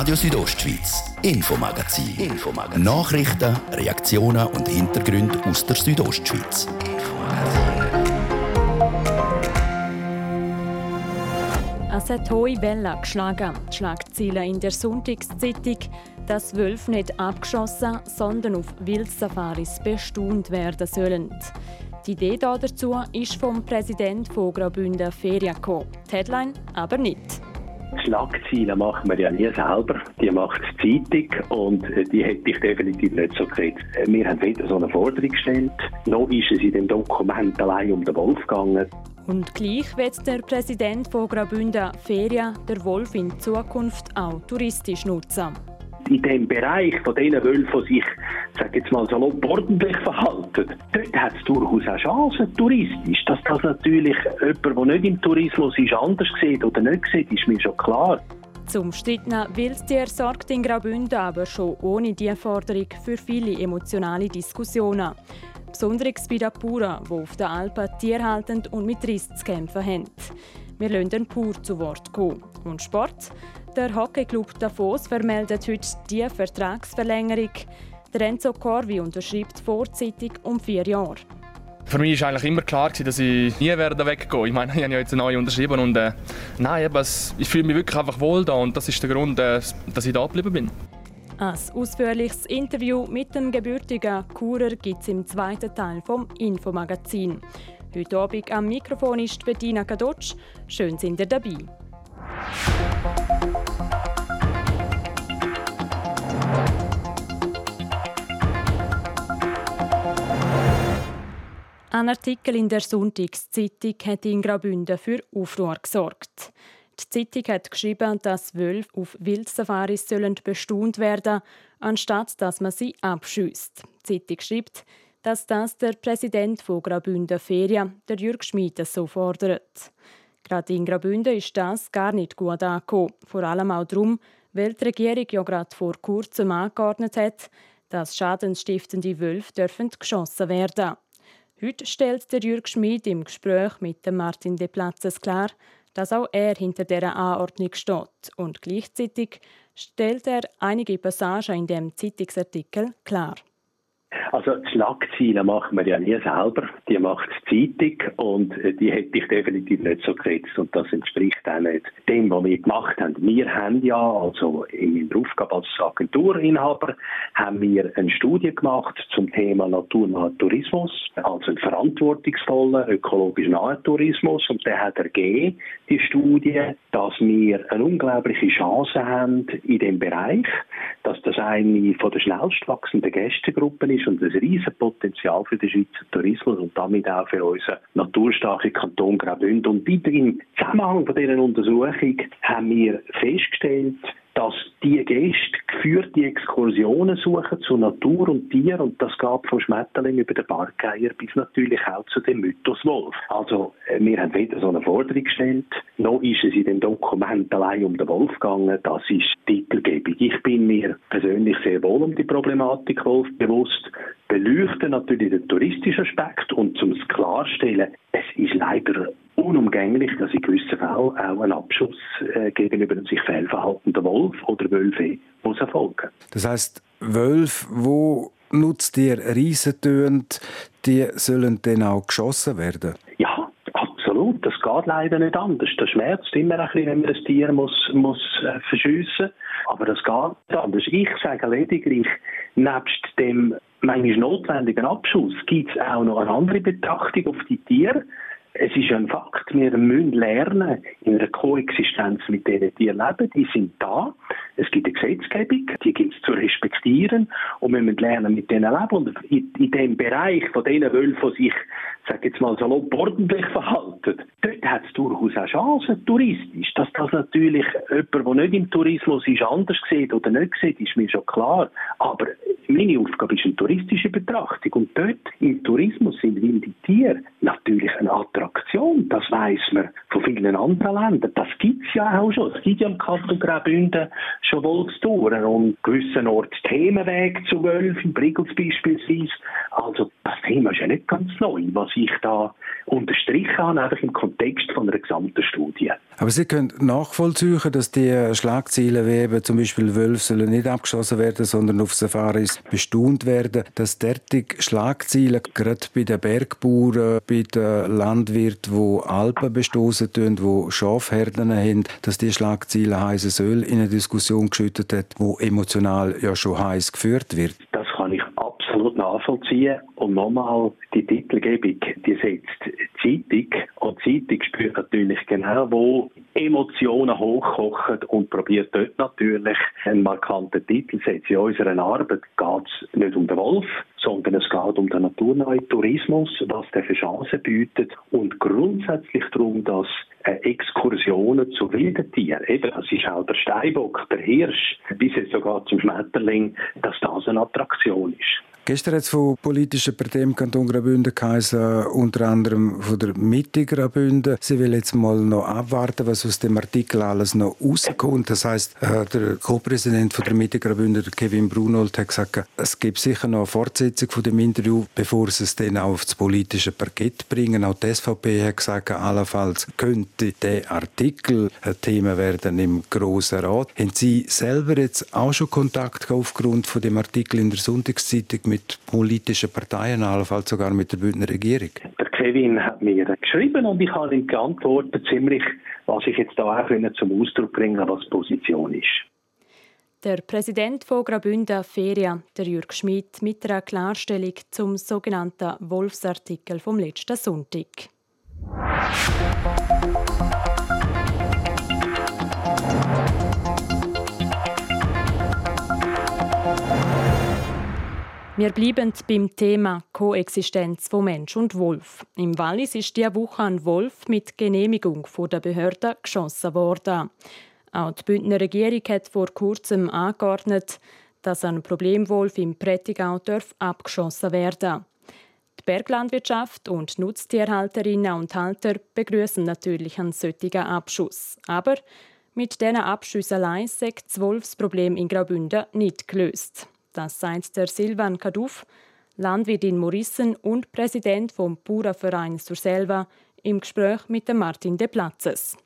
Radio Südostschweiz, Infomagazin. Infomagazin. Nachrichten, Reaktionen und Hintergründe aus der Südostschweiz. Es hat hohe Wellen geschlagen. Die Schlagziele in der Sonntagszeitung, dass Wölfe nicht abgeschossen, sondern auf Wildsafaris bestaunt werden sollen. Die Idee dazu ist vom Präsidenten von Graubünden Ferien gekommen. Die Headline aber nicht. Schlagzeilen machen wir ja nie selber, die macht die Zeitung und äh, die hätte ich definitiv nicht so gekriegt. Äh, wir haben weder so eine Forderung gestellt, noch ist es in dem Dokument allein um den Wolf gegangen. Und gleich wird der Präsident von Graubünden Ferien der Wolf in Zukunft auch touristisch nutzen in dem Bereich von den Wölfen, sich, sag jetzt mal, so ordentlich verhalten, dort hat es durchaus auch Chancen, touristisch. Dass das natürlich jemand, der nicht im Tourismus ist, anders sieht oder nicht sieht, ist mir schon klar. Zum umstrittenen Wildtier sorgt in Graubünden aber schon ohne diese Forderung für viele emotionale Diskussionen. Besonders bei den Bauern, die auf den Alpen tierhaltend und mit Riss zu kämpfen haben. Wir lassen den pur zu Wort kommen. Und Sport? Der Hockeyclub Davos vermeldet heute die Vertragsverlängerung. Der Enzo Corvi unterschreibt vorzeitig um vier Jahre. Für mich war eigentlich immer klar, dass ich nie werde weggehen Ich meine, ich habe ja jetzt eine neue unterschrieben und äh, nein, eben, ich fühle mich wirklich einfach wohl da und das ist der Grund, äh, dass ich da geblieben bin. Ein ausführliches Interview mit dem gebürtigen Churer gibt es im zweiten Teil vom Infomagazin. Heute Abend am Mikrofon ist Bettina Kadotsch. Schön sind ihr dabei. Ein Artikel in der Sonntagszeitung hat in Graubünden für Aufruhr gesorgt. Die Zeitung hat geschrieben, dass Wölfe auf Wildsafaris sollen bestaunt werden, anstatt dass man sie abschießt. Die Zeitung schreibt, dass das der Präsident von Graubünden Ferien, der Jürg Schmid, so fordert. Gerade in Graubünden ist das gar nicht gut angekommen. Vor allem auch darum, weil die Regierung ja gerade vor kurzem angeordnet hat, dass schadensstiftende Wölfe dürfen geschossen werden. Heute stellt der Jürg Schmid im Gespräch mit dem Martin De Platzes klar, dass auch er hinter dieser Anordnung steht. Und gleichzeitig stellt er einige Passagen in dem Zeitungsartikel klar. Also Schlagzeilen machen wir ja nie selber, die macht Zeitung und äh, die hätte ich definitiv nicht so gesetzt. Und das entspricht auch nicht dem, was wir gemacht haben. Wir haben ja, also in meiner Aufgabe als Agenturinhaber, haben wir eine Studie gemacht zum Thema naturnaher Tourismus, also einen verantwortungsvollen, ökologisch nahen Tourismus. Und der hat ergeben, die Studie, dass wir eine unglaubliche Chance haben in dem Bereich, dass das eine von der schnellst wachsenden Gästegruppen ist und ein riesiges Potenzial für den Schweizer Tourismus und damit auch für unseren naturstarken Kanton Graubünden. Und im Zusammenhang von dieser Untersuchung haben wir festgestellt, dass die Gäste geführte Exkursionen suchen zu Natur und Tier und das geht von Schmetterling über den Barkeier bis natürlich auch zu dem Mythos Wolf. Also äh, wir haben weder so eine Forderung gestellt, noch ist es in dem Dokument allein um den Wolf gegangen, das ist Titelgebung. Ich bin mir persönlich sehr wohl um die Problematik Wolf bewusst, beleuchte natürlich den touristischen Aspekt und zum klarstellen, es ist leider unumgänglich, dass in gewissen Fällen auch ein Abschuss äh, gegenüber einem sich fehlverhaltenden Wolf oder Wölfe muss erfolgen. Das heißt, Wölfe, wo nutzt ihr Riesentöne, die sollen dann auch geschossen werden? Ja, absolut. Das geht leider nicht anders. Das schmerzt immer ein bisschen, wenn man das Tier muss, muss äh, verschiessen Aber das geht nicht anders. Ich sage lediglich, nebst dem manchmal notwendigen Abschuss gibt es auch noch eine andere Betrachtung auf die Tiere. Es ist ein Fakt, wir müssen lernen, in einer Koexistenz mit diesen Tieren leben. Die sind da. Es gibt eine Gesetzgebung, die gibt es zu respektieren. Und wir müssen lernen, mit denen leben. Und in, in dem Bereich von diesen Wölfen, die sich, sag jetzt mal, so ordentlich verhalten, dort hat es durchaus auch Chancen, touristisch. Dass das natürlich jemand, der nicht im Tourismus ist, anders sieht oder nicht sieht, ist mir schon klar. Aber meine Aufgabe ist eine touristische Betrachtung. Und dort im Tourismus sind wilde Tiere natürlich eine Attraktion. Das weiß man von vielen anderen Ländern. Das gibt es ja auch schon. Es gibt ja im Kanton Graubünden schon Wolfstouren und gewissen Orten Themenweg zu Wölfen, Brigels beispielsweise. Also das Thema ist ja nicht ganz neu, was ich da unterstrichen habe, einfach im Kontext von einer gesamten Studie. Aber Sie können nachvollziehen, dass die Schlagzeilen wie eben zum Beispiel Wölfe sollen nicht abgeschossen werden, sondern auf Safaris bestaunt werden, dass derartige Schlagzeilen gerade bei den Bergbauern, bei den Landwirten, die Alpen bestoßen tun, die Schafherden haben, dass die Schlagzeilen heißes Öl in eine Diskussion geschüttet hat, wo emotional ja schon heiß geführt wird. Das nachvollziehen. Und nochmal, die Titelgebung, die setzt Zeitung. Und Zeitung spürt natürlich genau, wo Emotionen hochkochen und probiert dort natürlich einen markanten Titel zu setzen. In unserer Arbeit geht es nicht um den Wolf, sondern es geht um den naturnahen Tourismus, was der für Chancen bietet und grundsätzlich darum, dass Exkursionen zu wilden Tieren, eben, das ist auch der Steinbock, der Hirsch, bis jetzt sogar zum Schmetterling, dass das eine Attraktion ist. Gestern hat es von politischen Parteien im Kanton Graubünden geheißen, unter anderem von der Mitte Graubünden. Sie will jetzt mal noch abwarten, was aus dem Artikel alles noch rauskommt. Das heißt, äh, der Co-Präsident der Mitte Graubünden, Kevin Brunold, hat gesagt, es gibt sicher noch eine Fortsetzung von dem Interview, bevor sie es dann auch aufs politische Parkett bringen. Auch die SVP hat gesagt, allenfalls könnte der Artikel ein Thema werden im Grossen Rat. Haben Sie selber jetzt auch schon Kontakt aufgrund von dem Artikel in der Sonntagszeitung mit politischen Parteien, allenfalls sogar mit der Bündner Regierung? Der Kevin hat mir geschrieben und ich habe ihm geantwortet, ziemlich, was ich jetzt da auch zum Ausdruck bringen was die Position ist. Der Präsident von Graubünden Feria, der Jürg Schmidt, mit einer Klarstellung zum sogenannten Wolfsartikel vom letzten Sonntag. Wir bleiben beim Thema Koexistenz von Mensch und Wolf. Im Wallis ist diese Woche ein Wolf mit Genehmigung der Behörden geschossen worden. Auch die Bündner Regierung hat vor kurzem angeordnet, dass ein Problemwolf im Prättigau abgeschossen werden. Die Berglandwirtschaft und Nutztierhalterinnen und Halter begrüßen natürlich einen solchen Abschuss. Aber mit diesen Abschüssen allein ist das Wolfsproblem in Graubünden nicht gelöst. Das sagt der Silvan Kaduf, Landwirt in Morissen und Präsident vom Bauernverein Surselva, im Gespräch mit Martin De Platzes.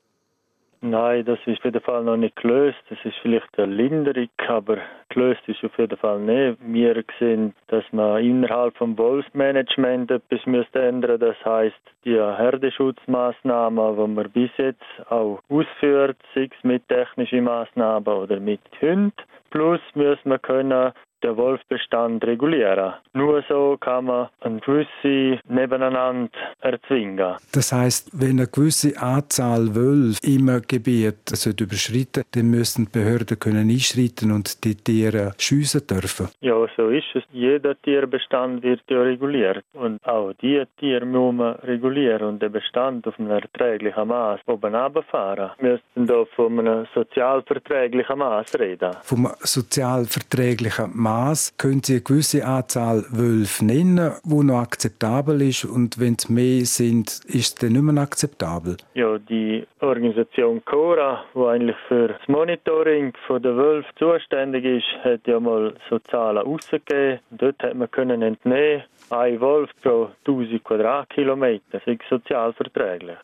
Nein, das ist auf jeden Fall noch nicht gelöst. Das ist vielleicht eine Linderung, aber gelöst ist auf jeden Fall nicht. Wir sehen, dass man innerhalb vom Wolfsmanagement etwas müsste ändern. Das heißt, die Herdeschutzmaßnahmen, die man bis jetzt auch ausführt, sei es mit technischen Maßnahmen oder mit Hunden, plus müssen wir können den Wolfbestand regulieren. Nur so kann man ein gewisse nebeneinander erzwingen. Das heißt, wenn eine gewisse Anzahl Wölfe im Gebiet überschritten dann müssen die Behörden können einschreiten und die Tiere schiessen dürfen. Ja, so ist es. Jeder Tierbestand wird ja reguliert. Und auch diese Tiere muss man regulieren und den Bestand auf einem erträglichen Maß oben runterfahren. Wir müssen hier von einem sozialverträglichen Maß reden. Vom sozialverträglichen Maß Maß können Sie eine gewisse Anzahl Wölfe nennen, wo noch akzeptabel ist und wenn es mehr sind, ist es dann nicht mehr akzeptabel? Ja, die Organisation Cora, die eigentlich für das Monitoring der Wölfe zuständig ist, hat ja mal so Zahlen rausgegeben. Dort hat man können entnehmen, ein Wolf pro 1000 Quadratkilometer. Das ist sozial.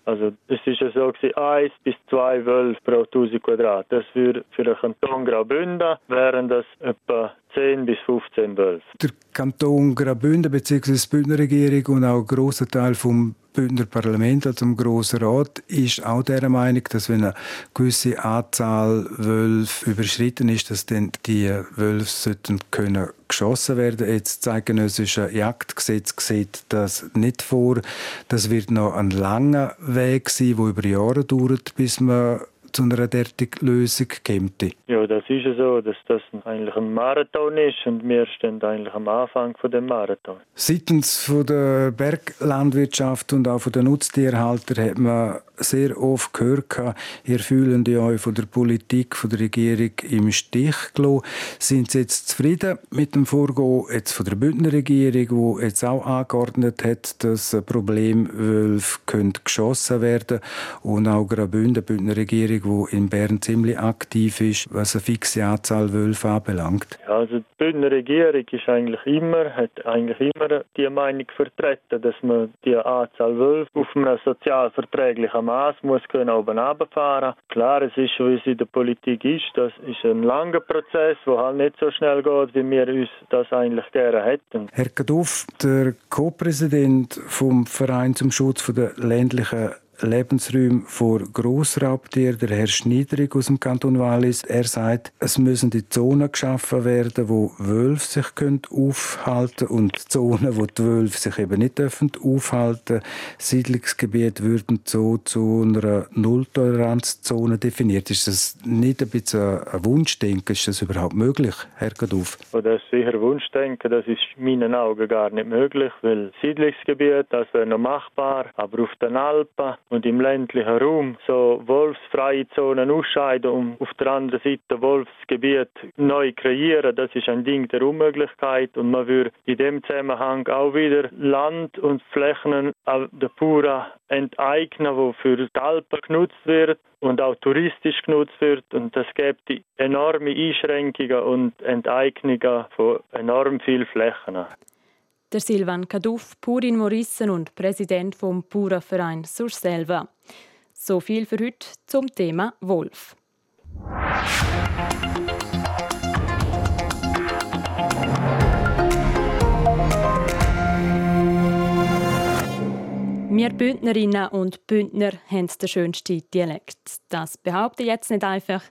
Also es ist ja so gewesen, eins bis zwei Wölfe pro 1000 Quadrat. Das für, für den Kanton Graubünden wären das etwa 10 bis 15 Wölfe. Der Kanton Graubünden bzw. die Bündner Regierung und auch ein grosser Teil vom Bündner Parlament, also im Grossen Rat, ist auch der Meinung, dass wenn eine gewisse Anzahl Wölfe überschritten ist, dass dann die Wölfe sollten können geschossen werden. Jetzt das zeitgenössische Jagdgesetz sieht das nicht vor. Das wird noch ein langer Weg sein, der über Jahre dauert, bis man zu einer derartigen Lösung kommt? Ja, das ist ja so, dass das eigentlich ein Marathon ist und wir stehen eigentlich am Anfang von dem Marathon. Seitens von der Berglandwirtschaft und auch von den Nutztierhaltern hat man sehr oft gehört, ihr fühlen euch von der Politik, von der Regierung im Stich gelassen. Sind Sie jetzt zufrieden mit dem Vorgehen jetzt von der Bündner Regierung, die jetzt auch angeordnet hat, dass Problemwölfe geschossen werden und auch Graubünden, die Bündner Regierung Regierung, die in Bern ziemlich aktiv ist, was eine fixe Anzahl Wölfe anbelangt? Ja, also die Bündner Regierung ist eigentlich immer, hat eigentlich immer die Meinung vertreten, dass man die Anzahl Wölfe auf einem sozial verträglichen Maß muss können oben runterfahren. Klar, es ist, wie es in der Politik ist, das ist ein langer Prozess, der halt nicht so schnell geht, wie wir uns das eigentlich gerne hätten. Herr Kaduff, der Co-Präsident vom Verein zum Schutz der ländlichen Lebensräume vor Grossraubtieren, der Herr Schniederig aus dem Kanton Wallis. Er sagt, es müssen die Zonen geschaffen werden, wo Wölfe sich aufhalten können und Zonen, wo die Wölfe sich eben nicht dürfen aufhalten. Siedlungsgebiete würden so zu einer Nulltoleranzzone definiert. Ist das nicht ein bisschen ein Wunschdenken? Ist das überhaupt möglich, Herr Gaduff? Das ist sicher Wunschdenken. Das ist in meinen Augen gar nicht möglich, weil Siedlungsgebiet, das wäre noch machbar, aber auf den Alpen und im ländlichen Raum so wolfsfreie Zonen ausscheiden und auf der anderen Seite Wolfsgebiet neu kreieren, das ist ein Ding der Unmöglichkeit. Und man würde in dem Zusammenhang auch wieder Land und Flächen der Pura enteignen, wo für die Alpen genutzt wird und auch touristisch genutzt wird. Und das gibt enorme Einschränkungen und Enteignungen von enorm vielen Flächen der Silvan Kaduff, Purin Morissen und Präsident vom Pura-Verein Surselva. So viel für heute zum Thema Wolf. Wir Bündnerinnen und Bündner haben den schönsten Dialekt. Das behaupte ich jetzt nicht einfach.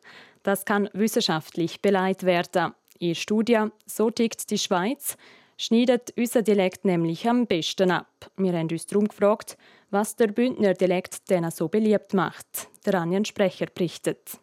Das kann wissenschaftlich beleidigt werden. In Studien «So tickt die Schweiz» schneidet unser Dialekt nämlich am besten ab. Wir haben uns darum gefragt, was der Bündner Dialekt denn so beliebt macht. Der Anjan Sprecher berichtet.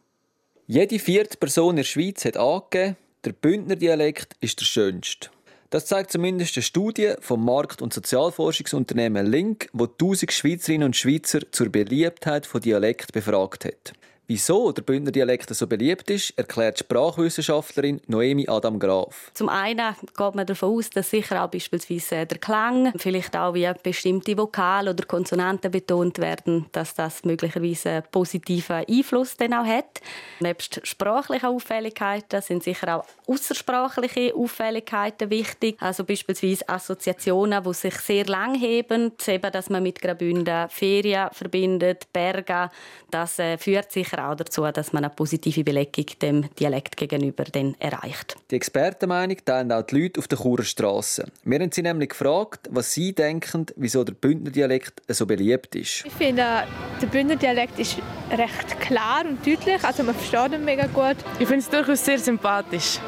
Jede vierte Person in der Schweiz hat angegeben, der Bündner Dialekt ist der schönste. Das zeigt zumindest eine Studie vom Markt- und Sozialforschungsunternehmen Link, wo 1000 Schweizerinnen und Schweizer zur Beliebtheit von Dialekt befragt hat. Wieso der Bündner Dialekt so beliebt ist, erklärt Sprachwissenschaftlerin Noemi Adam Graf. Zum einen geht man davon aus, dass sicher auch beispielsweise der Klang, vielleicht auch wie bestimmte Vokale oder Konsonanten betont werden, dass das möglicherweise einen positiven Einfluss dann auch hat. Nebst sprachlichen Auffälligkeiten sind sicher auch außersprachliche Auffälligkeiten wichtig. Also beispielsweise Assoziationen, die sich sehr lang heben, eben, dass man mit Graubünden Ferien verbindet, Berge. Das äh, führt sicher sicher auch dazu, dass man eine positive Belegung dem Dialekt gegenüber dann erreicht. Die Expertenmeinung teilen auch die Leute auf der Churer Straße. Wir haben sie nämlich gefragt, was sie denken, wieso der Bündner Dialekt so beliebt ist. Ich finde, der Bündner Dialekt ist recht klar und deutlich, also man versteht ihn mega gut. Ich finde es durchaus sehr sympathisch.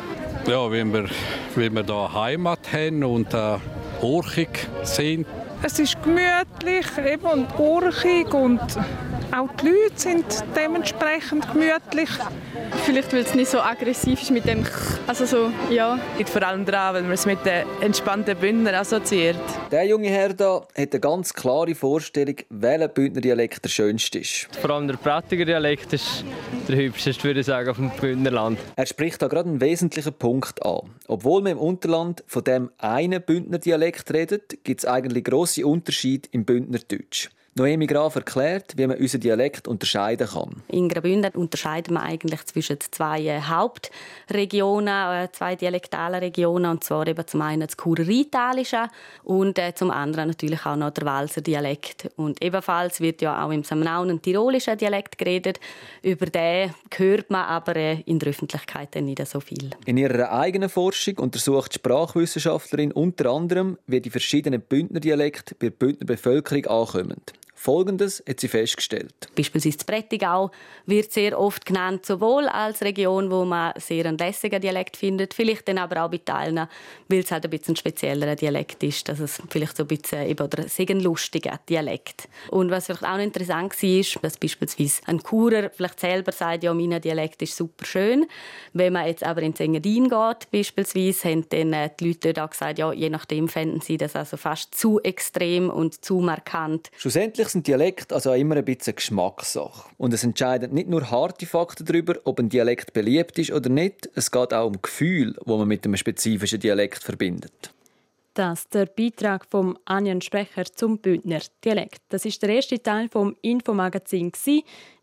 Ja, wenn wir, wenn wir da Heimat haben und äh, urchig sind. Es ist gemütlich eben und urchig und auch die Leute sind dementsprechend gemütlich. Vielleicht, weil es nicht so aggressiv ist mit dem also so, ja. Liegt vor allem daran, weil man es mit den entspannten Bündner assoziiert. Der junge Herr da hat eine ganz klare Vorstellung, welcher Bündner Dialekt der schönste ist. Vor allem der Prattiger Dialekt ist der hübscheste, würde ich sagen, auf dem Bündnerland. Er spricht da gerade einen wesentlichen Punkt an. Obwohl man im Unterland von dem einen Bündner Dialekt redet, gibt es eigentlich grosse Unterschiede im Bündnerdeutsch. Noemi Graf erklärt, wie man unseren Dialekt unterscheiden kann. In Graubünden unterscheiden wir eigentlich zwischen zwei äh, Hauptregionen, äh, zwei dialektalen Regionen, und zwar eben zum einen das Churer-Italische und äh, zum anderen natürlich auch noch der Walser Dialekt. Und ebenfalls wird ja auch im Samnaun ein tirolischer Dialekt geredet. Über den hört man aber in der Öffentlichkeit nicht so viel. In ihrer eigenen Forschung untersucht die Sprachwissenschaftlerin unter anderem, wie die verschiedenen Bündner Dialekte bei der Bündner Bevölkerung ankommen. Folgendes hat sie festgestellt. Beispielsweise Prättigau wird sehr oft genannt, sowohl als Region, wo man sehr einen lässigen Dialekt findet, vielleicht dann aber auch bei Teilen, weil es halt ein bisschen ein speziellerer Dialekt ist, dass es vielleicht so ein bisschen eben, oder ein lustiger Dialekt. Und was vielleicht auch interessant war, ist, dass beispielsweise ein Churer vielleicht selber sagt, ja, mein Dialekt ist super schön. Wenn man jetzt aber ins Engadin geht, beispielsweise, haben dann äh, die Leute dort auch gesagt, ja, je nachdem fänden sie das also fast zu extrem und zu markant. Schlussendlich Natürlich sind Dialekte also immer ein bisschen Geschmackssache. Und es entscheiden nicht nur harte Fakten darüber, ob ein Dialekt beliebt ist oder nicht, es geht auch um Gefühl, wo man mit einem spezifischen Dialekt verbindet. Das der Beitrag vom Anjan Sprecher zum Bündner Dialekt. Das ist der erste Teil vom Infomagazin.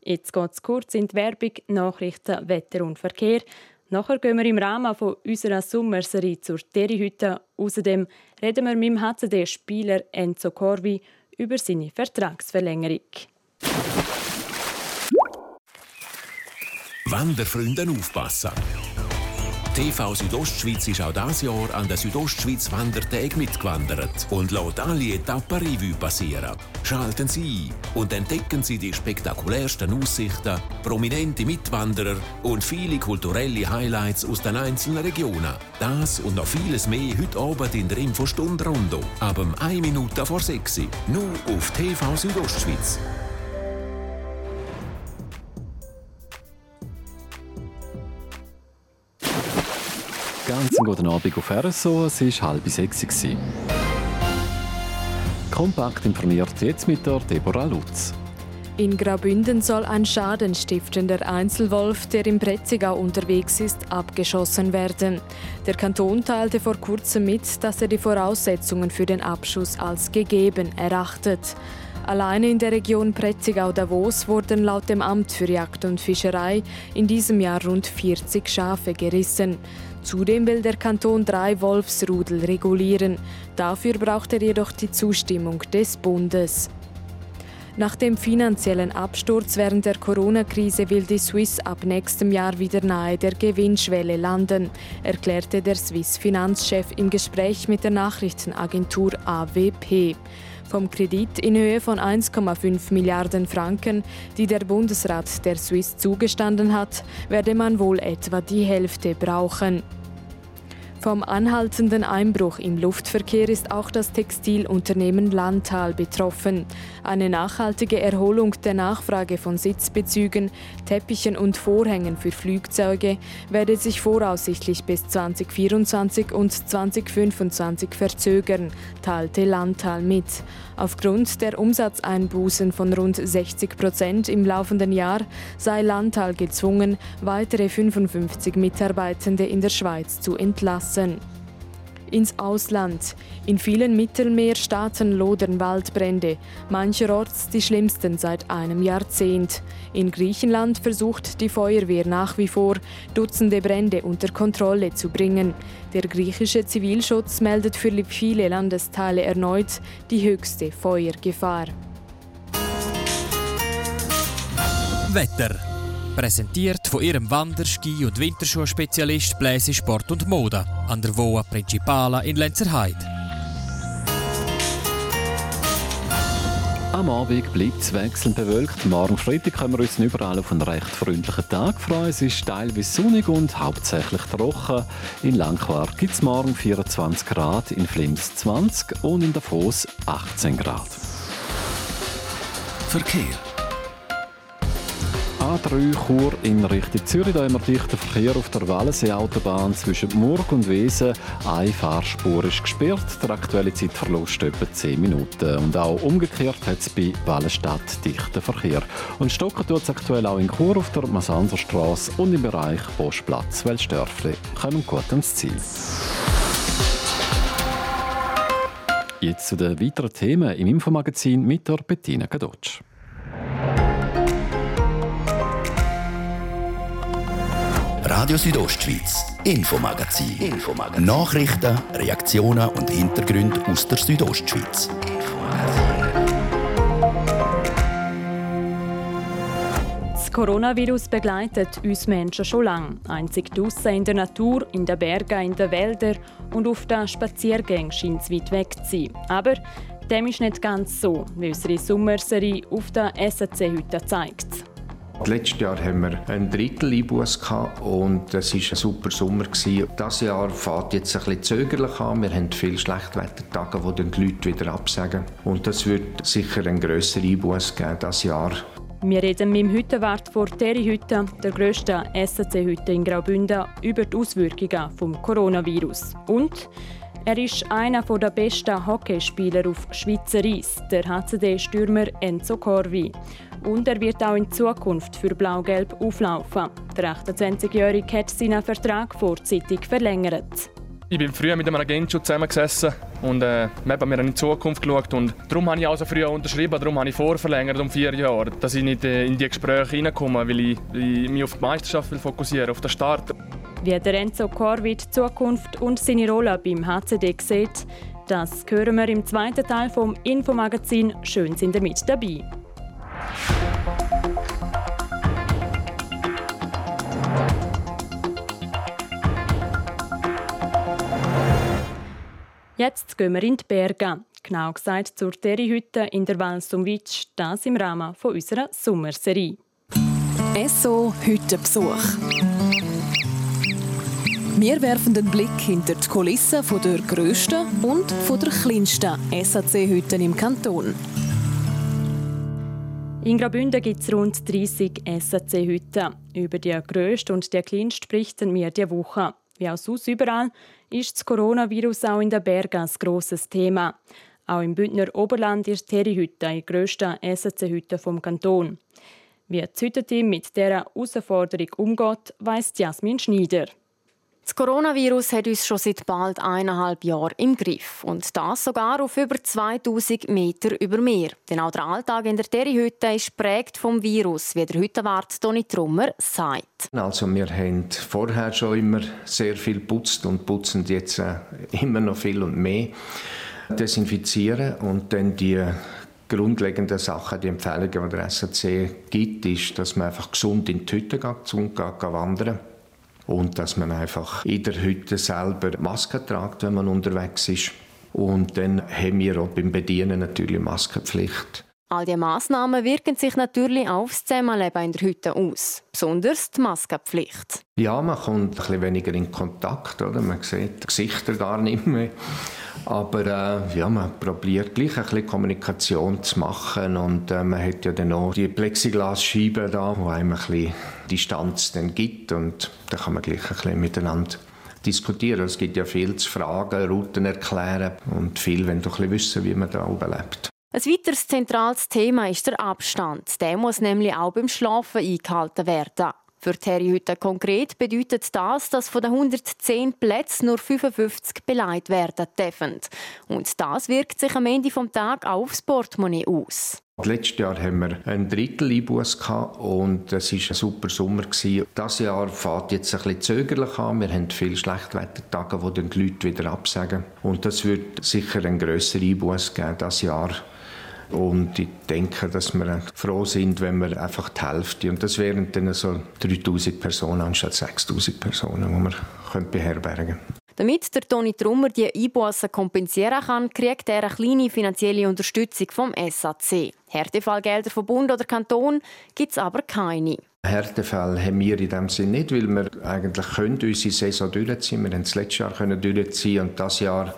Jetzt geht es kurz in die Werbung, Nachrichten, Wetter und Verkehr. Nachher gehen wir im Rahmen von unserer Sommerserie zur Terihütte. Außerdem reden wir mit dem HCD-Spieler Enzo Corvi über seine Vertragsverlängerung. Wanderfreunde aufpassen! TV Südostschweiz ist auch dieses Jahr an der Südostschweiz Wandertag mitgewandert und lässt alle Etappen Revue passieren. Schalten Sie ein und entdecken Sie die spektakulärsten Aussichten, prominente Mitwanderer und viele kulturelle Highlights aus den einzelnen Regionen. Das und noch vieles mehr heute Abend in der Infostunde Rondo. Ab 1 Minute vor 6 Uhr. Nur auf TV Südostschweiz. Ganz guten Abend auf RSO. Es war halb sechs. Kompakt informiert jetzt mit der Deborah Lutz. In Graubünden soll ein schadenstiftender Einzelwolf, der im Pretzigau unterwegs ist, abgeschossen werden. Der Kanton teilte vor kurzem mit, dass er die Voraussetzungen für den Abschuss als gegeben erachtet. Alleine in der Region Pretzigau-Davos wurden laut dem Amt für Jagd und Fischerei in diesem Jahr rund 40 Schafe gerissen. Zudem will der Kanton drei Wolfsrudel regulieren. Dafür braucht er jedoch die Zustimmung des Bundes. Nach dem finanziellen Absturz während der Corona-Krise will die Swiss ab nächstem Jahr wieder nahe der Gewinnschwelle landen, erklärte der Swiss-Finanzchef im Gespräch mit der Nachrichtenagentur AWP. Vom Kredit in Höhe von 1,5 Milliarden Franken, die der Bundesrat der Swiss zugestanden hat, werde man wohl etwa die Hälfte brauchen. Vom anhaltenden Einbruch im Luftverkehr ist auch das Textilunternehmen Landtal betroffen. Eine nachhaltige Erholung der Nachfrage von Sitzbezügen, Teppichen und Vorhängen für Flugzeuge werde sich voraussichtlich bis 2024 und 2025 verzögern, teilte Landtal mit. Aufgrund der Umsatzeinbußen von rund 60 Prozent im laufenden Jahr sei Landtal gezwungen, weitere 55 Mitarbeitende in der Schweiz zu entlassen ins Ausland. In vielen Mittelmeerstaaten lodern Waldbrände, mancherorts die schlimmsten seit einem Jahrzehnt. In Griechenland versucht die Feuerwehr nach wie vor, Dutzende Brände unter Kontrolle zu bringen. Der griechische Zivilschutz meldet für viele Landesteile erneut die höchste Feuergefahr. Wetter. Präsentiert von ihrem Wanderski- und Winterschuhspezialist Bläse Sport und Mode an der Voa Principala in Lenzerheide. Am Abend bleibt es wechselnd bewölkt. Morgen Freitag können wir uns überall auf einen recht freundlichen Tag freuen. Es ist teilweise sonnig und hauptsächlich trocken. In Langquart gibt es morgen 24 Grad, in Flims 20 und in Davos 18 Grad. Verkehr. A3 Chur in Richtung Zürich. Da haben wir dichten Verkehr auf der Wallensee-Autobahn zwischen Murg und Wesen. Eine Fahrspur ist gesperrt. Der aktuelle Zeitverlust etwa 10 Minuten. Und auch umgekehrt hat es bei Wallenstadt dichten Verkehr. Und stocken tut es aktuell auch in Chur auf der Masanserstraße und im Bereich Postplatz Welsdörfli. Kommen gut ans Ziel. Jetzt zu den weiteren Themen im Infomagazin mit der Bettina Gadotsch. Radio Südostschweiz, Infomagazin. Infomagazin. Nachrichten, Reaktionen und Hintergründe aus der Südostschweiz. Das Coronavirus begleitet uns Menschen schon lange. Einzig draussen in der Natur, in den Bergen, in den Wäldern und auf den Spaziergängen scheint es weit weg zu sein. Aber dem ist nicht ganz so, wie unsere Sommerserie auf der SAC heute zeigt. Letztes Jahr haben wir ein Drittel Einbuß und es war ein super Sommer. Dieses Jahr fährt jetzt ein bisschen zögerlich an. Wir haben viele Schlechtwettertage, wo dann die Leute wieder absagen. Und das wird sicher einen grösseren Einbuß geben dieses Jahr. Wir reden mit dem Hüttenwart vor Terihütte, der grössten SAC-Hütte in Graubünden, über die Auswirkungen des Coronavirus. Und er ist einer der besten Hockeyspieler auf Schweizer Eis, der HCD-Stürmer Enzo Corvi. Und er wird auch in Zukunft für Blau-Gelb auflaufen. Der 28-Jährige hat seinen Vertrag vorzeitig verlängert. Ich bin früher mit einem Agent schon zusammengesessen Und äh, wir haben in die Zukunft geschaut und darum habe ich auch so früh unterschrieben, darum habe ich vorverlängert um vier Jahre, dass ich nicht äh, in die Gespräche hineinkomme, weil ich, ich mich auf die Meisterschaft will fokussieren, auf den Start. Wie der Enzo Corvi die Zukunft und seine Rolle beim HCD sieht, das hören wir im zweiten Teil vom Infomagazin. Schön sind ihr mit dabei. Jetzt gehen wir in die Berge. Genau gesagt zur Terryhütte in der Val Sumwitsch, das im Rahmen von unserer Sommerserie. SO Hüttenbesuch. Wir werfen den Blick hinter die Kulissen von der grössten und von der kleinsten SAC-Hütten im Kanton. In Graubünden gibt es rund 30 SAC-Hütten. Über die grösste und die kleinste berichten wir diese Woche. Wie auch sonst überall ist das Coronavirus auch in den Bergen ein grosses Thema. Auch im Bündner Oberland ist die Herihütte die grösste SAC-Hütte vom Kanton. Wie das Hüttenteam mit dieser Herausforderung umgeht, weiss Jasmin Schneider. Das Coronavirus hat uns schon seit bald eineinhalb Jahren im Griff. Und das sogar auf über 2000 Meter über Meer. Denn auch der Alltag in der Terryhütte ist prägt vom Virus, wie der Hüttenwart Toni Trummer sagt. Also wir haben vorher schon immer sehr viel putzt und putzen jetzt äh, immer noch viel und mehr. Desinfizieren und dann die grundlegenden Sachen, die Empfehlungen, die der SAC gibt, ist, dass man einfach gesund in die Hütte geht, gesund geht, wandern und dass man einfach in der Hütte selber Maske tragt, wenn man unterwegs ist. Und dann haben wir auch beim Bedienen natürlich Maskenpflicht. All diese Massnahmen wirken sich natürlich aufs Zusammenleben in der Hütte aus. Besonders die Maskenpflicht. Ja, man kommt ein bisschen weniger in Kontakt. Oder? Man sieht die Gesichter gar nicht mehr. Aber äh, ja, man probiert gleich ein bisschen Kommunikation zu machen und äh, man hat ja dann auch die Plexiglasscheiben da, wo einem ein bisschen Distanz dann gibt und da kann man gleich ein bisschen miteinander diskutieren. Es gibt ja viel zu fragen, Routen erklären und viel, wenn du ein bisschen wissen, wie man da oben lebt. Ein weiteres zentrales Thema ist der Abstand. Der muss nämlich auch beim Schlafen eingehalten werden. Für Terry heute konkret bedeutet das, dass von den 110 Plätzen nur 55 beleidigt werden dürfen. Und das wirkt sich am Ende des Tages auch aufs Portemonnaie aus. Letztes Jahr haben wir ein Drittel Einbuß und es war ein super Sommer. Dieses Jahr fährt jetzt ein bisschen zögerlich an. Wir haben viele Schlechtwettertage, wo dann die Leute wieder absagen. Und das wird sicher einen grösseren Einbuß geben dieses Jahr. Und ich denke, dass wir froh sind, wenn wir einfach die Hälfte, und das wären dann so 3000 Personen anstatt 6000 Personen, die wir beherbergen können. Damit der Toni Trummer die Einbußen kompensieren kann, kriegt er eine kleine finanzielle Unterstützung vom SAC. Härtefallgelder vom Bund oder Kanton gibt es aber keine. Härtefälle haben wir in dem Sinne nicht, weil wir eigentlich können unsere Saison durchziehen. Wir haben das letzte Jahr können durchziehen und das Jahr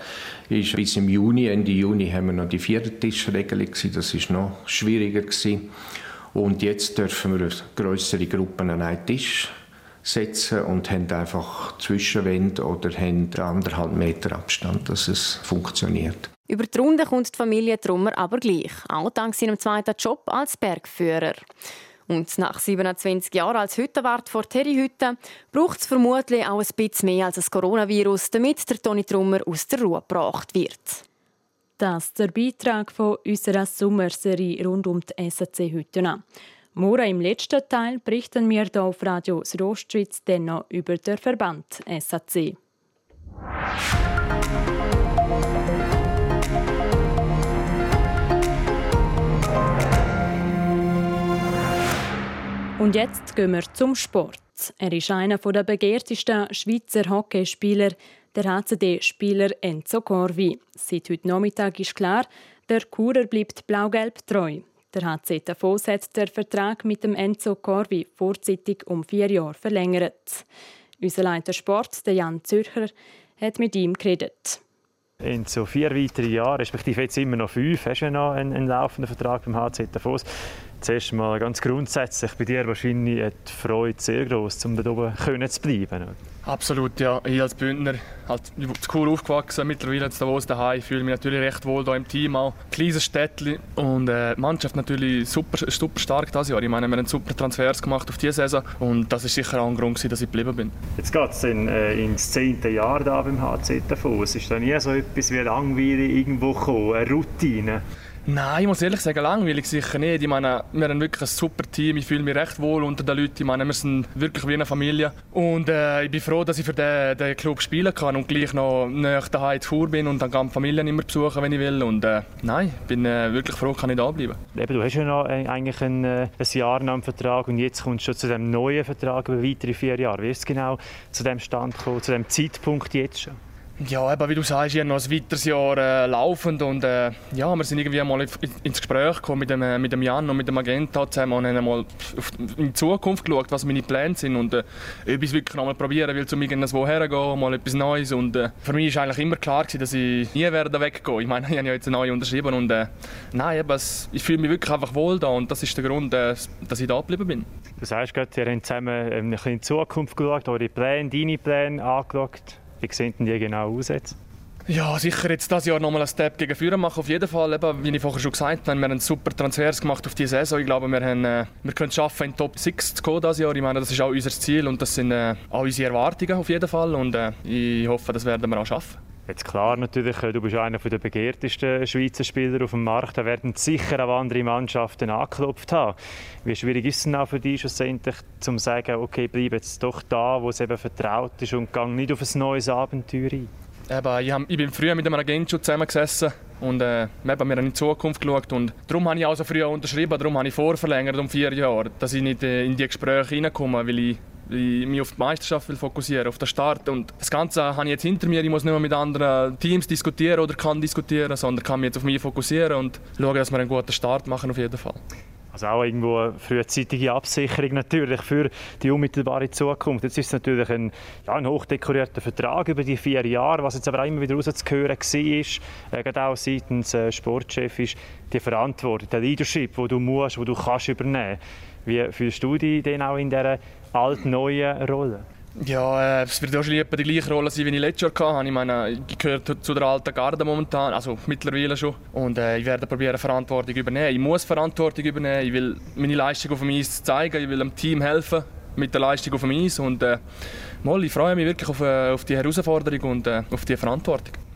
ist bis im Juni, Ende Juni haben wir noch die vierte Tischregelung Das ist noch schwieriger gewesen. Und jetzt dürfen wir größere Gruppen an einen Tisch setzen und haben einfach Zwischenwände oder haben anderthalb Meter Abstand, dass es funktioniert. Über die Runde kommt die Familie Trummer aber gleich, auch dank seinem zweiten Job als Bergführer. Und nach 27 Jahren als Hüttenwart vor Terryhütte braucht es vermutlich auch ein bisschen mehr als ein Coronavirus, damit der Toni Trummer aus der Ruhe gebracht wird. Das ist der Beitrag von unserer Sommerserie rund um die SAC-Hütten. Morgen im letzten Teil berichten wir hier auf Radio Südostschweiz dennoch über den Verband SAC. Und jetzt gehen wir zum Sport. Er ist einer der begehrtesten Schweizer Hockeyspieler, der HCD-Spieler Enzo Corvi. Seit heute Nachmittag ist klar, der Kurer bleibt blau-gelb treu. Der HC Davos hat den Vertrag mit dem Enzo Corvi vorzeitig um vier Jahre verlängert. Unser Leiter Sport, der Jan Zürcher, hat mit ihm geredet. Enzo, vier weitere Jahre, respektive jetzt immer noch fünf, hast du noch einen, einen laufenden Vertrag beim HC Davos. Zuerst mal ganz grundsätzlich bei dir wahrscheinlich die Freude sehr groß, um da oben können zu bleiben. Absolut, ja. Ich als Bündner, halt cool aufgewachsen, mittlerweile jetzt Davos daheim, fühle mich natürlich recht wohl hier im Team auch. Kleines Städtchen und äh, die Mannschaft natürlich super, super stark dieses Jahr. Ich meine, wir haben super Transfers gemacht auf diese Saison und das ist sicher auch ein Grund, dass ich geblieben bin. Jetzt geht es dann äh, ins zehnte Jahr da beim HC Davos. Ist da nie so etwas wie langweilig irgendwo gekommen, eine Routine? Nein, ich muss ehrlich sagen, langweilig sicher nicht. Ich meine, wir haben wirklich ein super Team. Ich fühle mich recht wohl unter den Leuten. Ich meine, wir sind wirklich wie eine Familie. Und äh, ich bin froh, dass ich für den, den Club spielen kann und gleich noch nach daheim zu bin und dann kann die Familie immer besuchen, wenn ich will. Und äh, nein, ich bin äh, wirklich froh, kann ich da bleiben. Eben, du hast ja noch eigentlich ein, äh, ein Jahr nach dem Vertrag und jetzt kommst du zu dem neuen Vertrag über weitere vier Jahre. Wie ist es genau zu dem Stand gekommen, zu dem Zeitpunkt jetzt schon? Ja, eben, wie du sagst, ich habe noch ein weiteres Jahr äh, laufend und äh, ja, wir sind irgendwie mal ins Gespräch gekommen mit dem, äh, mit dem Jan und mit dem Agenten zusammen und haben mal in die Zukunft geschaut, was meine Pläne sind und äh, ob ich es wirklich noch mal probieren will, um irgendwo hergehen, mal etwas Neues und äh, für mich war eigentlich immer klar gewesen, dass ich nie werde weggehen. Ich meine, ich habe ja jetzt neue unterschrieben und äh, nein, eben, ich fühle mich wirklich einfach wohl da und das ist der Grund, äh, dass ich da geblieben bin. Du sagst gerade, wir haben zusammen ähm, ein bisschen in die Zukunft geschaut, eure Pläne, deine Pläne angeschaut. Wie sehen die genau aus jetzt? Ja, sicher jetzt dieses Jahr nochmal einen Step gegen Führer machen, auf jeden Fall. Eben, wie ich vorher schon gesagt habe, wir haben super Transfers gemacht auf diese Saison. Ich glaube, wir, haben, äh, wir können es schaffen, in Top 6 zu gehen dieses Jahr. Ich meine, das ist auch unser Ziel und das sind äh, auch unsere Erwartungen auf jeden Fall. Und äh, ich hoffe, das werden wir auch schaffen. Jetzt klar natürlich, äh, du bist einer der begehrtesten Schweizer Spieler auf dem Markt. Da werden sicher auch andere Mannschaften angeklopft haben. Wie schwierig ist es auch für dich schlussendlich, zu sagen, okay, bleib jetzt doch da, wo es eben vertraut ist und gang nicht auf ein neues Abenteuer ein? Eben, ich, hab, ich bin früher mit einem Agent schon zusammengesessen und äh, eben, wir haben in die Zukunft geschaut und darum habe ich auch so früh unterschrieben, darum habe ich vorverlängert um vier Jahre, dass ich nicht äh, in die Gespräche hineinkomme, weil ich ich mich auf die Meisterschaft will fokussieren, auf den Start. Und das Ganze habe ich jetzt hinter mir. Ich muss nicht mehr mit anderen Teams diskutieren oder kann diskutieren, sondern kann mich jetzt auf mich fokussieren und schauen, dass wir einen guten Start machen auf jeden Fall. Also auch irgendwo eine frühzeitige Absicherung natürlich für die unmittelbare Zukunft. Jetzt ist es natürlich ein, ja, ein hochdekorierter Vertrag über die vier Jahre, was jetzt aber auch immer wieder rauszuhören war, äh, gerade auch seitens äh, Sportchef, ist die Verantwortung, der Leadership, wo du musst, wo du kannst übernehmen. Wie fühlst du dich denn auch in dieser alt-neuen Rolle? Ja, äh, es wird wahrscheinlich etwa die gleiche Rolle sein, wie ich letztes Jahr hatte. Ich meine, ich gehöre zu der alten Garde momentan, also mittlerweile schon. Und äh, ich werde probieren, Verantwortung übernehmen. Ich muss Verantwortung übernehmen. Ich will meine Leistung auf dem Eis zeigen. Ich will dem Team helfen mit der Leistung auf dem Eis. Und äh, mal, ich freue mich wirklich auf, äh, auf die Herausforderung und äh, auf die Verantwortung.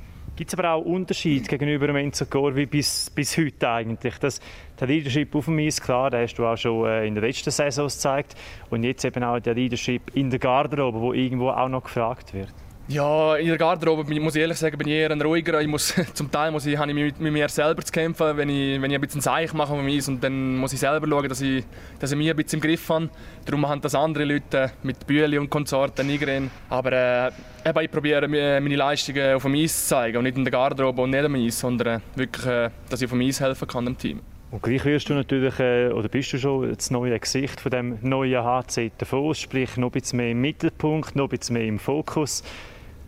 Gibt es aber auch Unterschiede gegenüber dem Enzo wie bis, bis heute eigentlich? Das, der Leadership auf dem Eis, klar, den hast du auch schon äh, in der letzten Saison gezeigt. Und jetzt eben auch der Leadership in der Garderobe, wo irgendwo auch noch gefragt wird. Ja, in der Garderobe muss ich ehrlich sagen, bin ich eher ein ruhiger. Ich muss, zum Teil muss ich, habe ich mit, mit mir selber zu kämpfen, wenn ich, wenn ich ein bisschen Seich mache mit Eis und dann muss ich selber schauen, dass ich, dass ich mich ein bisschen im Griff habe. Darum machen das andere Leute mit Bühli und Konsorten nicht Aber äh, eben, ich probiere meine Leistungen auf dem Eis zu zeigen und nicht in der Garderobe und nicht am Eis, sondern äh, wirklich, äh, dass ich auf dem Eis helfen kann dem Team. Und gleich wirst du natürlich, äh, oder bist du schon das neue Gesicht von dem neuen HC Davos, sprich noch ein bisschen mehr im Mittelpunkt, noch ein bisschen mehr im Fokus.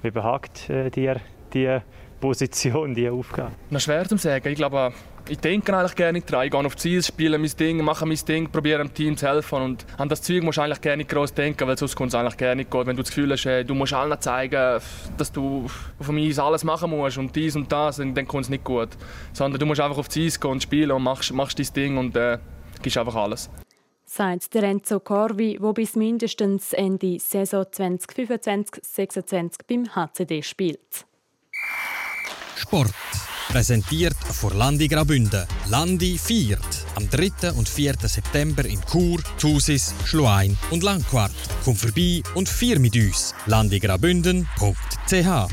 Wie behagt äh, dir die Position, die Aufgabe? Noch schwer zu sagen. Ich glaube, ich denke eigentlich gerne dran. Ich gehe auf Ziel, spiele mein Ding, mache mein Ding, probiere dem Team zu helfen. Und an das Zeug musst du eigentlich gerne nicht groß denken, weil sonst kommt es eigentlich gerne nicht gut. Wenn du das Gefühl hast, hey, du musst allen zeigen, dass du auf dem Eis alles machen musst und dies und das, dann, dann kommt es nicht gut. Sondern du musst einfach auf Eis gehen und spielen und machst, machst dein Ding und äh, gibst einfach alles sagt Renzo Corvi, der bis mindestens Ende Saison 2025-26 beim HCD spielt. Sport. Präsentiert von Landi Graubünden. Landi feiert am 3. und 4. September in Chur, Thusis, Schluein und Langquart. Komm vorbei und feier mit uns. landigraubünden.ch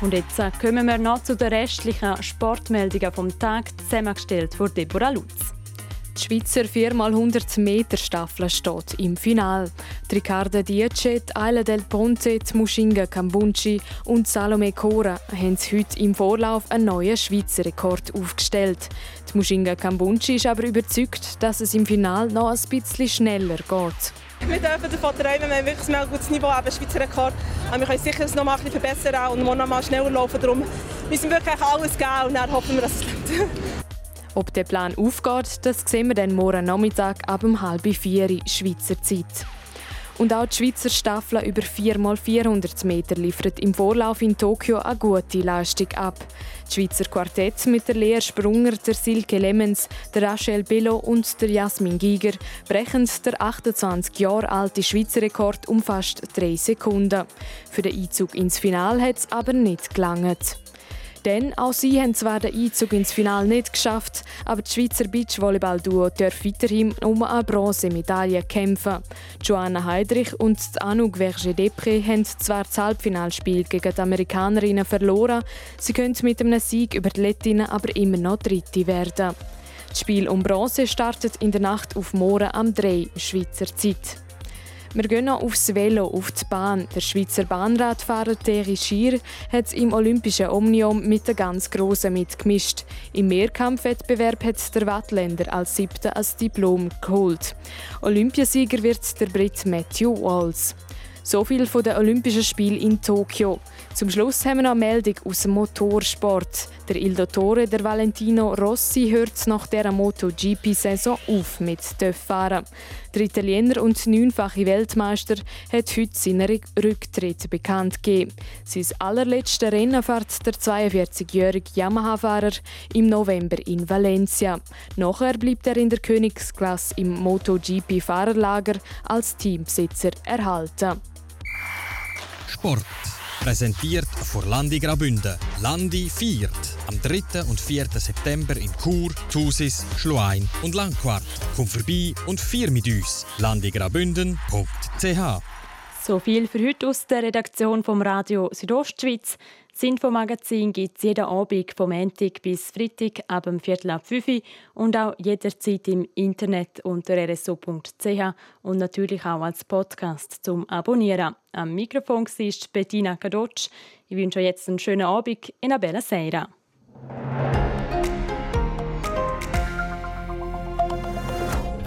und jetzt kommen wir noch zu den restlichen Sportmeldungen vom Tag, zusammengestellt von Deborah Lutz. Die Schweizer 4x100 Meter Staffel steht im Finale. Riccardo Diece, Ayla Del Ponte, Mushinga Kambunchi und Salome Cora haben heute im Vorlauf einen neuen Schweizer Rekord aufgestellt. Die Mushinga Kambunchi ist aber überzeugt, dass es im Finale noch ein bisschen schneller geht. Wir dürfen davon träumen, wir haben wirklich ein gutes Niveau, eben Schweizer Rekord. Aber wir können sicher noch ein bisschen verbessern und noch mal schneller laufen. Darum müssen wir wirklich alles geben und dann hoffen wir, dass es klappt. Ob der Plan aufgeht, das sehen wir dann morgen Nachmittag ab um halb vier Schweizer Zeit. Und auch die Schweizer Staffel über 4x400 Meter liefert im Vorlauf in Tokio eine gute Leistung ab. Das Schweizer Quartett mit der Lea Sprunger, der Silke Lemmens, der Rachel Bello und der Jasmin Giger brechen der 28 Jahre alte Schweizer Rekord um fast drei Sekunden. Für den Einzug ins Finale hat es aber nicht gelangt. Denn auch sie haben zwar den Einzug ins Finale nicht geschafft, aber das Schweizer Beachvolleyball-Duo darf weiterhin um eine Bronzemedaille kämpfen. Joanna Heidrich und Anouk Verger-Depré haben zwar das Halbfinalspiel gegen die Amerikanerinnen verloren, sie können mit einem Sieg über die Lettinnen aber immer noch Dritte werden. Das Spiel um Bronze startet in der Nacht auf morgen am 3 Schweizer Zeit. Wir gehen noch aufs Velo, auf die Bahn. Der Schweizer Bahnradfahrer Thierry Schier hat im Olympischen Omnium mit der ganz Grossen mitgemischt. Im Mehrkampfwettbewerb hat der Wattländer als Siebter ein Diplom geholt. Olympiasieger wird der Brit Matthew Walls. So viel von den Olympischen Spielen in Tokio. Zum Schluss haben wir noch eine Meldung aus dem Motorsport. Der Il Dottore, der Valentino Rossi, hört nach dieser MotoGP-Saison auf mit fahren. Der Italiener und neunfache Weltmeister hat heute seinen Rücktritt bekannt gegeben. Sein allerletztes Rennen fährt der 42-jährige Yamaha-Fahrer im November in Valencia. Nachher bleibt er in der Königsklasse im MotoGP-Fahrerlager als Teambesitzer erhalten. Sport. Präsentiert von Landi Grabünde. Landi viert am 3. und 4. September in Chur, Thusis, Schluein und Langquart. Komm vorbei und vier mit uns. landigrabünden.ch So viel für heute aus der Redaktion vom Radio Südostschweiz. Das Infomagazin gibt es jeden Abend vom Montag bis Freitag ab dem Viertel ab 5 Uhr und auch jederzeit im Internet unter rso.ch und natürlich auch als Podcast zum Abonnieren. Am Mikrofon ist Bettina Kadotsch. Ich wünsche euch jetzt einen schönen Abend in einer bella Sera.